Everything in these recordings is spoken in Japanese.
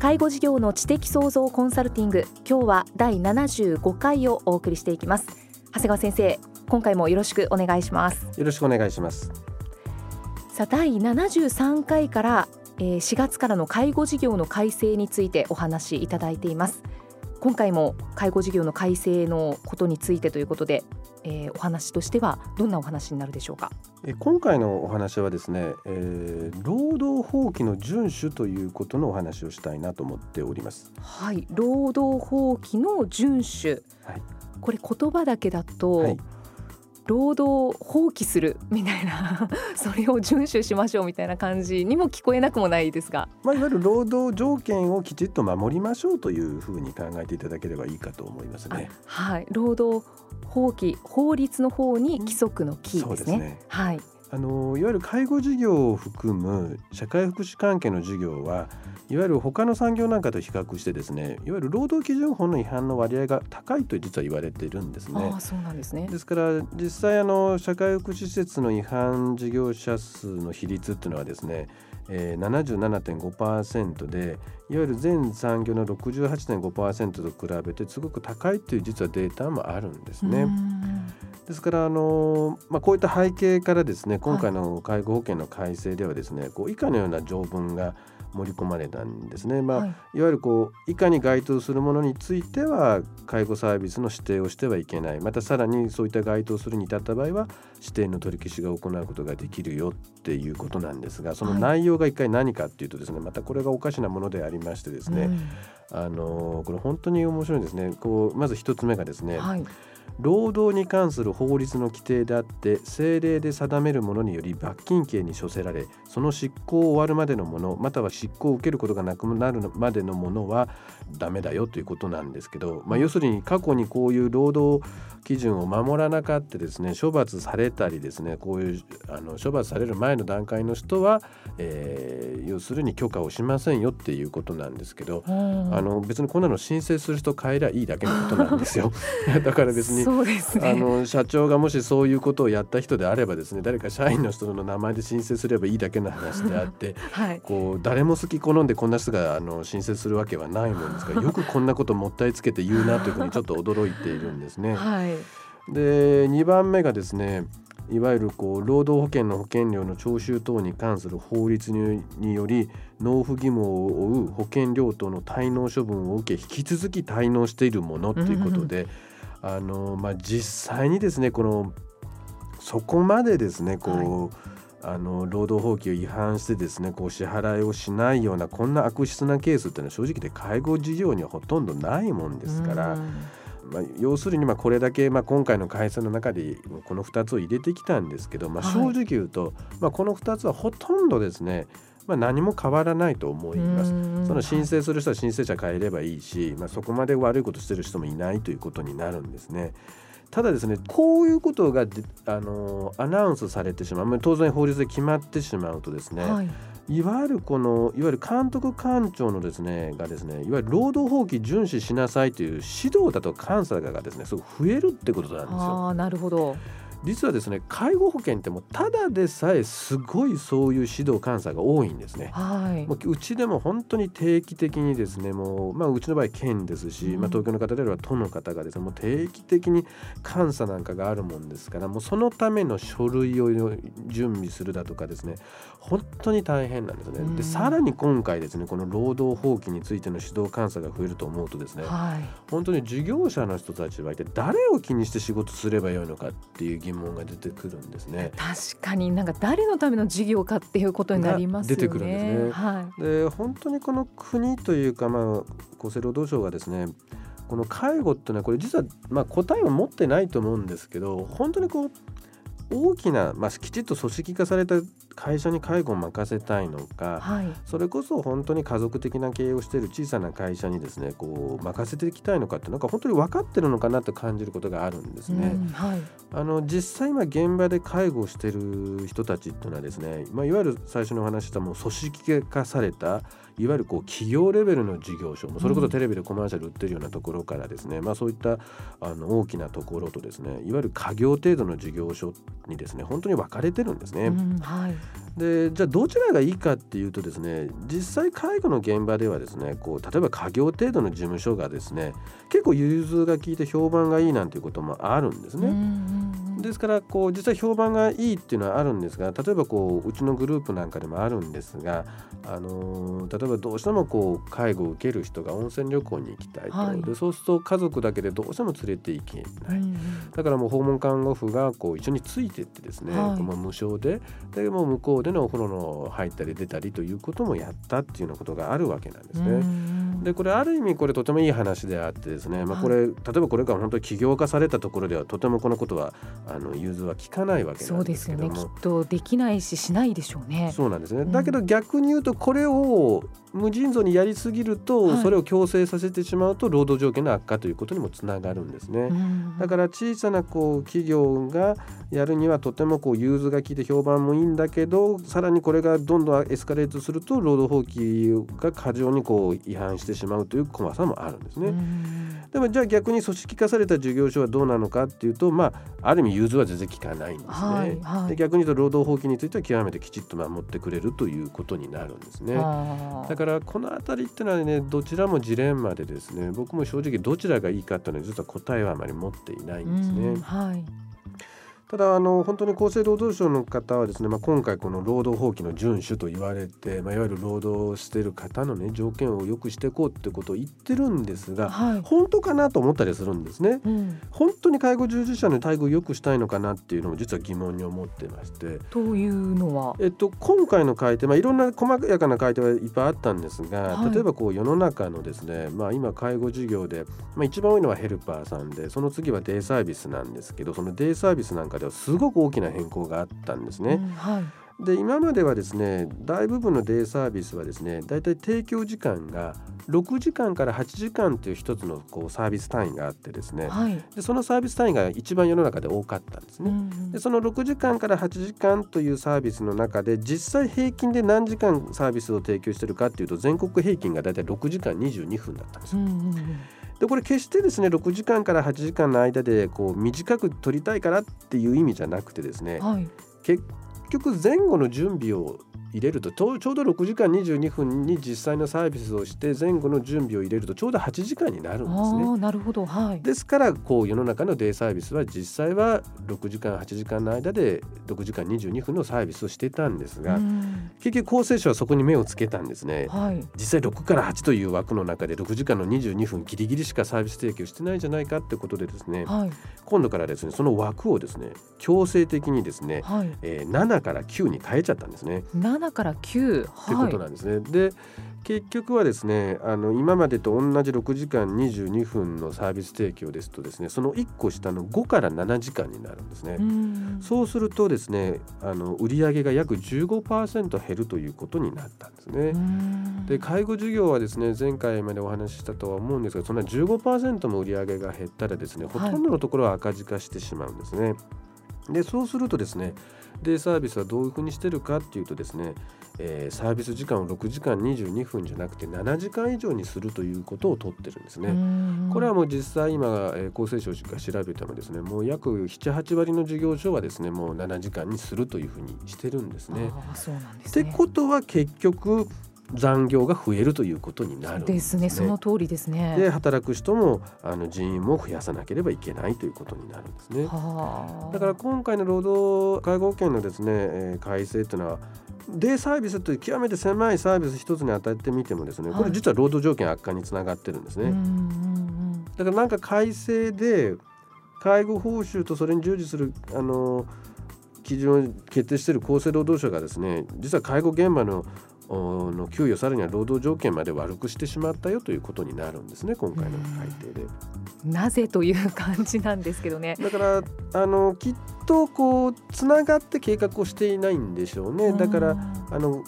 介護事業の知的創造コンサルティング今日は第75回をお送りしていきます。長谷川先生今回もよろしくお願いします。よろしくお願いします。さあ第73回から4月からの介護事業の改正についてお話しいただいています今回も介護事業の改正のことについてということで、えー、お話としてはどんなお話になるでしょうか？え今回のお話はですね、えー、労働法規の遵守ということのお話をしたいなと思っております。はい労働法規の遵守、はい、これ言葉だけだと、はい労働放棄するみたいな それを遵守しましょうみたいな感じにも聞こえなくもないですが、まあ、いわゆる労働条件をきちっと守りましょうというふうに考えていただければいいかと思いますね。はい、労働法規法律の方に規則の規ですね。すね。はいあのいわゆる介護事業を含む社会福祉関係の事業はいわゆる他の産業なんかと比較してですねいわゆる労働基準法の違反の割合が高いと実は言われているんですね。あそうなんですねですから実際あの社会福祉施設の違反事業者数の比率っていうのはですねえー、77.5%でいわゆる全産業の68.5%と比べてすごく高いという実はデータもあるんですね。ですからあの、まあ、こういった背景からですね今回の介護保険の改正ではですね、はい、こう以下のような条文が盛り込まれたんですね。まあ、はい、いわゆるこう以下に該当するものについては介護サービスの指定をしてはいけない。またさらにそういった該当するに至った場合は指定の取り消しが行うことができるよっていうことなんですがその内容が一回何かっていうとですね、はい、またこれがおかしなものでありましてですね、うん、あのこれ本当に面白いですね。こうまず一つ目がですね、はい労働に関する法律の規定であって政令で定めるものにより罰金刑に処せられその執行を終わるまでのものまたは執行を受けることがなくなるまでのものはダメだよということなんですけど、まあ、要するに過去にこういう労働基準を守らなかったですね処罰されたりですねこういうあの処罰される前の段階の人は、えー、要するに許可をしませんよっていうことなんですけど、あの別にこんなの申請する人変えりゃいいだけのことなんですよ。だから別に、ね、あの社長がもしそういうことをやった人であればですね誰か社員の人の名前で申請すればいいだけの話であって、はい、こう誰も好き好んでこんな人があの申請するわけはないもんですから よくこんなこともったいつけて言うなというふうにちょっと驚いているんですね。はい。で2番目がですねいわゆるこう労働保険の保険料の徴収等に関する法律により納付義務を負う保険料等の滞納処分を受け引き続き滞納しているものということで、あのまあ、実際にですねこのそこまでですねこう、はい、あの労働法規を違反してですねこう支払いをしないようなこんな悪質なケースっていうのは正直で介護事業にはほとんどないもんですから。まあ、要するにまあこれだけまあ今回の改正の中でこの2つを入れてきたんですけど、まあ、正直言うと、まあ、この2つはほとんどですねまあ、何も変わらないと思います。その申請する人は申請者変えればいいし、まあ、そこまで悪いことしてる人もいないということになるんですね。ただですねこういうことがあのアナウンスされてしまう当然法律で決まってしまうとですね、はいいわゆるこのいわゆる監督官庁のですねがですねいわゆる労働法規遵守しなさいという指導だと監査がですねすごく増えるってことなんですよ。あなるほど実はですね介護保険ってもうただでさえすごいそういう指導監査が多いんですね。はいもううちでも本当に定期的にですねもう、まあ、うちの場合県ですし、うんまあ、東京の方であれば都の方がですねもう定期的に監査なんかがあるもんですからもうそのための書類を準備するだとかですね本当に大変なんですね。うんでさらに今回ですねこの労働法規についての指導監査が増えると思うとですねはい本当に事業者の人たちは一体誰を気にして仕事すればよいのかっていう疑問が出てくるんですね。確かになんか誰のための事業かっていうことになりますよね。が出てくるんですねはい。で本当にこの国というか、まあ、厚生労働省がですねこの介護っていうのはこれ実は、まあ、答えは持ってないと思うんですけど本当にこう大きな、まあ、きちっと組織化された会社に介護を任せたいのかはい。それこそ本当に家族的な経営をしている小さな会社にですねこう任せていきたいのかってなんか本当に分かってるのかなと感じることがあるんですね。うんはい。あの実際今現場で介護をしている人たちっていうのはですね、まあ、いわゆる最初にお話ししたもう組織化されたいわゆるこう企業レベルの事業所それこそテレビでコマーシャル売ってるようなところからですね、まあ、そういったあの大きなところとですねいわゆる家業程度の事業所にですね本当に分かれてるんですね。うんはい。でじゃあどちらがいいかっていうとですね実際介護の現場ではですねこう例えば家業程度の事務所がですね結構融通が効いて評判がいいなんていうこともあるんですね。うんですからこう実際評判がいいっていうのはあるんですが例えばこううちのグループなんかでもあるんですが、あのー例えばどうしてもこう介護を受ける人が温泉旅行に行きたいと、はい。でそうすると家族だけでどうしても連れて行けない。うんうん。だからもう訪問看護婦がこう一緒についてってですね、はい。もう無償ででもう向こうでのお風呂の入ったり出たりということもやったっていうようなことがあるわけなんですね。うんうんでこれある意味これとてもいい話であってですね、まあ、はい。これ、例えばこれから本当に起業化されたところではとてもこのことはあの融通は効かないわけなんそうでですけども。すよね。きっとできないししないでしょうね。そうなんですね、うん。だけど逆に言うとこれを無尽蔵にやりすぎると、はい。それを強制させてしまうと労働条件の悪化ということにもつながるんですね。うん。だから小さなこう企業がやるにはとてもこう融通が利いて評判もいいんだけどさらにこれがどんどんエスカレートすると労働法規が過剰にこう違反してしまうという怖さもあるんですね。うんでもじゃあ逆に組織化された事業所はどうなのかっていうとまあある意味融通は全然効かないんですね。はいはいで逆に言うと労働法規については極めてきちっと守ってくれるということになるんですね。だからこの辺りってのはねどちらもジレンマでですね僕も正直どちらがいいかっていうのは実は答えはあまり持っていないんですね。うんはい。ただあの本当に厚生労働省の方はですね、まあ、今回この労働法規の遵守と言われて、まあ、いわゆる労働している方のね条件を良くしていこうってことを言ってるんですがはい。本当かなと思ったりするんですね。うん。本当に介護従事者の待遇を良くしたいのかなっていうのも実は疑問に思ってまして、というのは？えっと、今回の改定、まあ、いろんな細やかな改定はいっぱいあったんですが、はい例えばこう世の中のですね、まあ、今介護事業で、まあ、一番多いのはヘルパーさんでその次はデイサービスなんですけどそのデイサービスなんかではすごく大きな変更があったんですね。うんはい。で今まではですね大部分のデイサービスはですねだいたい提供時間が6時間から8時間という一つのこうサービス単位があってですねはい。でそのサービス単位が一番世の中で多かったんですね。うんでその6時間から8時間というサービスの中で実際平均で何時間サービスを提供しているかっていうと全国平均がだいたい6時間22分だったんですよ。うんうんうんでこれ決してですね6時間から8時間の間でこう短く取りたいからっていう意味じゃなくてですねはい。結局前後の準備を入れるとちょうど6時間22分に実際のサービスをして前後の準備を入れるとちょうど8時間になるんですね。なるほど。はい。ですからこう世の中のデイサービスは実際は6時間8時間の間で6時間22分のサービスをしてたんですが、うん結局厚生省はそこに目をつけたんですね。はい。実際6から8という枠の中で6時間の22分ギリギリしかサービス提供してないんじゃないかってことでですねはい。今度からですねその枠をですね強制的にですね、はい。えー7から9に変えちゃったんですね。七から九。ってことなんですね。で結局はですねあの今までと同じ6時間22分のサービス提供ですとですねその1個下の5から7時間になるんですね。うんそうするとですねあの売上が約15%減るということになったんですね。うんで介護事業はですね前回までお話ししたとは思うんですがそんな15%も売上が減ったらですねほとんどのところは赤字化してしまうんですね。でそうするとですねデイサービスはどういうふうにしてるかっていうとですね、えー、サービス時間を6時間22分じゃなくて7時間以上にするということを取ってるんですね。これはもう実際今、えー、厚生省が調べてもですねもう約78割の事業所はですねもう7時間にするというふうにしてるんですね。そうなんですねってことは結局残業が増えるということになるですね。その通りですね。で働く人もあの人員も増やさなければいけないということになるんですね。だから今回の労働介護保険のですね、えー、改正というのはデイサービスという極めて狭いサービス一つに当たってみてもですねこれ実は労働条件悪化につながってるんですね。だからなんか改正で介護報酬とそれに従事するあの基準を決定している厚生労働省がですね実は介護現場のの給与さらには労働条件まで悪くしてしまったよということになるんですね今回の改定で。なぜという感じなんですけどね。だからあのきっとこうつながって計画をしていないんでしょうね。だからあの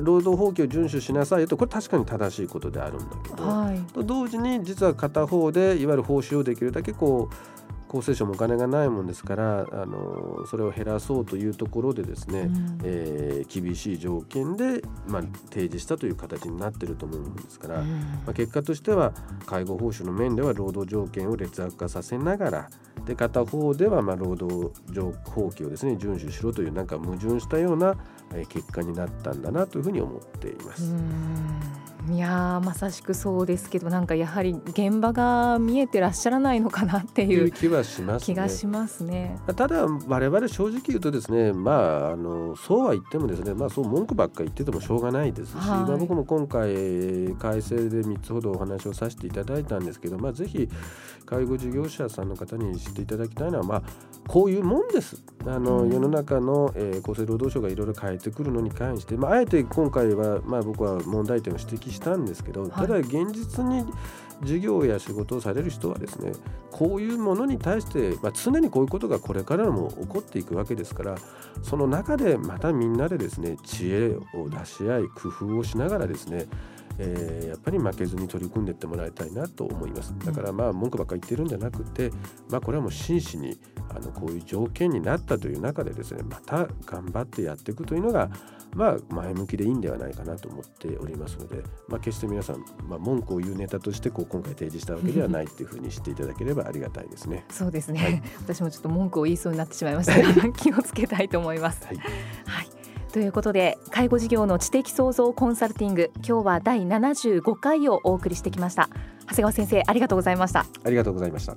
労働法規を遵守しなさいとこれ確かに正しいことであるんだけど、はい、と同時に実は片方でいわゆる報酬をできるだけこう厚生省もお金がないもんですからあのそれを減らそうというところでですね、うん、えー、厳しい条件で、まあ、提示したという形になっていると思うんですから、うん、まあ、結果としては介護報酬の面では労働条件を劣悪化させながらで片方ではまあ労働法規をですね遵守しろというなんか矛盾したような結果になったんだなというふうに思っています。いやまさしくそうですけどなんかやはり現場が見えてらっしゃらないのかなっていう気はします、ね、気がしますね。ただ我々正直言うとですねまああのそうは言ってもですねまあそう文句ばっかり言っててもしょうがないですし、はい、まあ、僕も今回改正で3つほどお話をさせていただいたんですけどまあぜひ介護事業者さんの方に知っていただきたいのはまあこういうもんです。あの、うん、世の中の、えー、厚生労働省がいろいろ変えてくるのに関して、まあ、あえて今回は、まあ、僕は問題点を指摘したんですけど、ただ現実に事業や仕事をされる人はですねこういうものに対して、まあ、常にこういうことがこれからも起こっていくわけですからその中でまたみんなでですね知恵を出し合い工夫をしながらですねえー、やっぱり負けずに取り組んでいってもらいたいなと思います。だからまあ文句ばっかり言ってるんじゃなくて、まあ、これはもう真摯にあのこういう条件になったという中でですねまた頑張ってやっていくというのがまあ前向きでいいんではないかなと思っておりますので、まあ、決して皆さん、まあ、文句を言うネタとしてこう今回提示したわけではないというふうに知っていただければありがたいですね。そうですね、はい、私もちょっと文句を言いそうになってしまいました。が 気をつけたいと思います。はい、はいということで介護事業の知的創造コンサルティング今日は第75回をお送りしてきました。長谷川先生ありがとうございました。ありがとうございました